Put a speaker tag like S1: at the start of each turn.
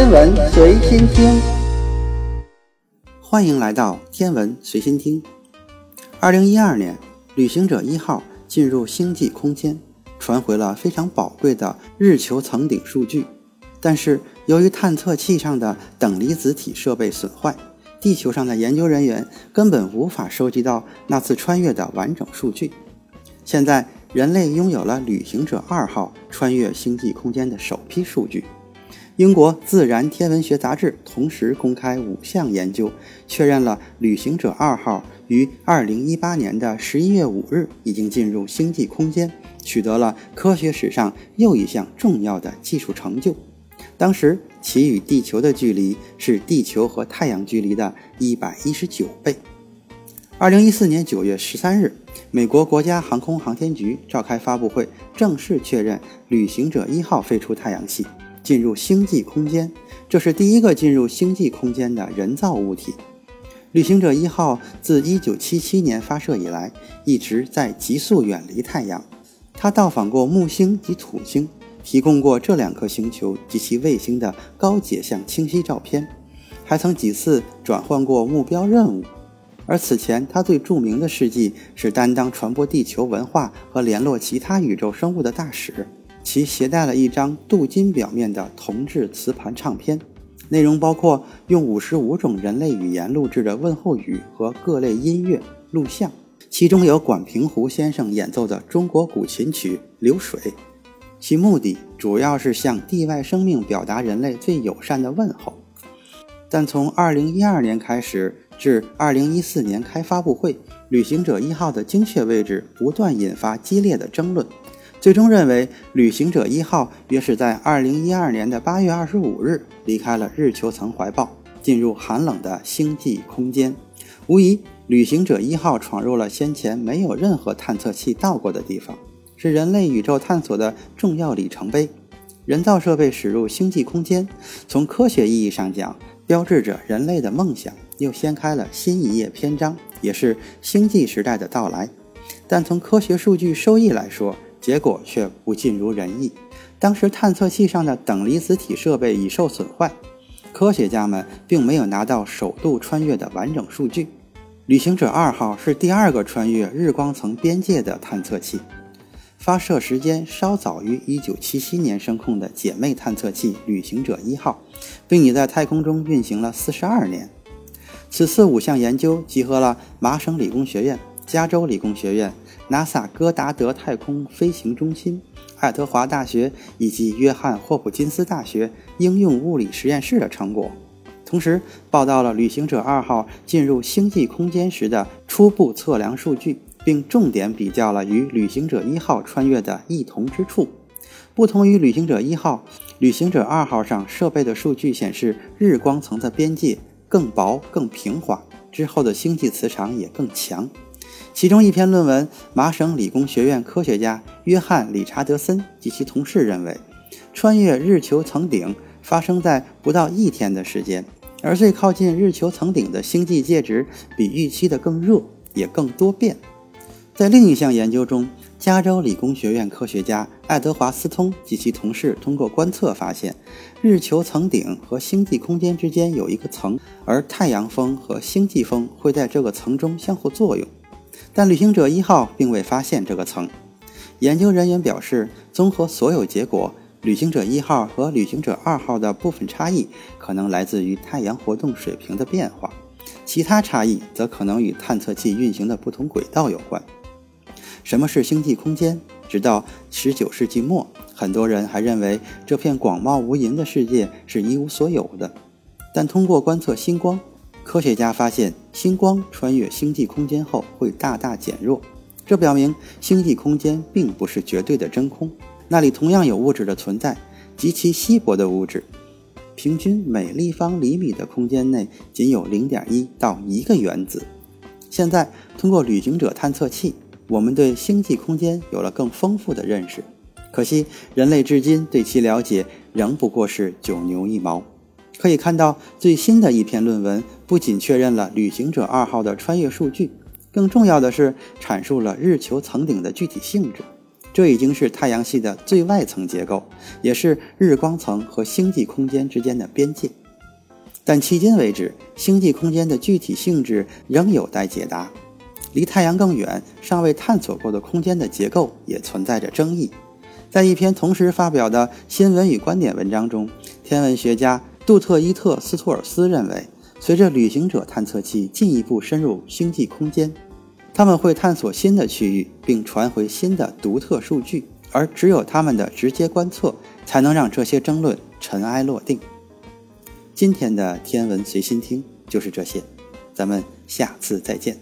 S1: 天文随心听，
S2: 欢迎来到天文随心听。二零一二年，旅行者一号进入星际空间，传回了非常宝贵的日球层顶数据。但是，由于探测器上的等离子体设备损坏，地球上的研究人员根本无法收集到那次穿越的完整数据。现在，人类拥有了旅行者二号穿越星际空间的首批数据。英国《自然天文学杂志》同时公开五项研究，确认了旅行者二号于2018年的11月5日已经进入星际空间，取得了科学史上又一项重要的技术成就。当时，其与地球的距离是地球和太阳距离的119倍。2014年9月13日，美国国家航空航天局召开发布会，正式确认旅行者一号飞出太阳系。进入星际空间，这是第一个进入星际空间的人造物体。旅行者一号自1977年发射以来，一直在急速远离太阳。它到访过木星及土星，提供过这两颗星球及其卫星的高解像清晰照片，还曾几次转换过目标任务。而此前，他最著名的事迹是担当传播地球文化和联络其他宇宙生物的大使。其携带了一张镀金表面的铜制磁盘唱片，内容包括用五十五种人类语言录制的问候语和各类音乐录像，其中有管平湖先生演奏的中国古琴曲《流水》。其目的主要是向地外生命表达人类最友善的问候。但从2012年开始至2014年开发布会，旅行者一号的精确位置不断引发激烈的争论。最终认为，旅行者一号约是在二零一二年的八月二十五日离开了日球层怀抱，进入寒冷的星际空间。无疑，旅行者一号闯入了先前没有任何探测器到过的地方，是人类宇宙探索的重要里程碑。人造设备驶入星际空间，从科学意义上讲，标志着人类的梦想又掀开了新一页篇章，也是星际时代的到来。但从科学数据收益来说，结果却不尽如人意。当时探测器上的等离子体设备已受损坏，科学家们并没有拿到首度穿越的完整数据。旅行者二号是第二个穿越日光层边界的探测器，发射时间稍早于1977年升空的姐妹探测器旅行者一号，并已在太空中运行了42年。此次五项研究集合了麻省理工学院、加州理工学院。NASA 戈达德太空飞行中心、爱德华大学以及约翰霍普金斯大学应用物理实验室的成果，同时报道了旅行者二号进入星际空间时的初步测量数据，并重点比较了与旅行者一号穿越的异同之处。不同于旅行者一号，旅行者二号上设备的数据显示，日光层的边界更薄、更平滑，之后的星际磁场也更强。其中一篇论文，麻省理工学院科学家约翰·理查德森及其同事认为，穿越日球层顶发生在不到一天的时间，而最靠近日球层顶的星际介质比预期的更热，也更多变。在另一项研究中，加州理工学院科学家爱德华斯通及其同事通过观测发现，日球层顶和星际空间之间有一个层，而太阳风和星际风会在这个层中相互作用。但旅行者一号并未发现这个层。研究人员表示，综合所有结果，旅行者一号和旅行者二号的部分差异可能来自于太阳活动水平的变化，其他差异则可能与探测器运行的不同轨道有关。什么是星际空间？直到19世纪末，很多人还认为这片广袤无垠的世界是一无所有的。但通过观测星光，科学家发现，星光穿越星际空间后会大大减弱，这表明星际空间并不是绝对的真空，那里同样有物质的存在，极其稀薄的物质。平均每立方厘米的空间内仅有0.1到1个原子。现在，通过旅行者探测器，我们对星际空间有了更丰富的认识。可惜，人类至今对其了解仍不过是九牛一毛。可以看到，最新的一篇论文不仅确认了旅行者二号的穿越数据，更重要的是阐述了日球层顶的具体性质。这已经是太阳系的最外层结构，也是日光层和星际空间之间的边界。但迄今为止，星际空间的具体性质仍有待解答。离太阳更远、尚未探索过的空间的结构也存在着争议。在一篇同时发表的新闻与观点文章中，天文学家杜特伊特·斯托尔斯认为，随着旅行者探测器进一步深入星际空间，他们会探索新的区域，并传回新的独特数据，而只有他们的直接观测才能让这些争论尘埃落定。今天的天文随心听就是这些，咱们下次再见。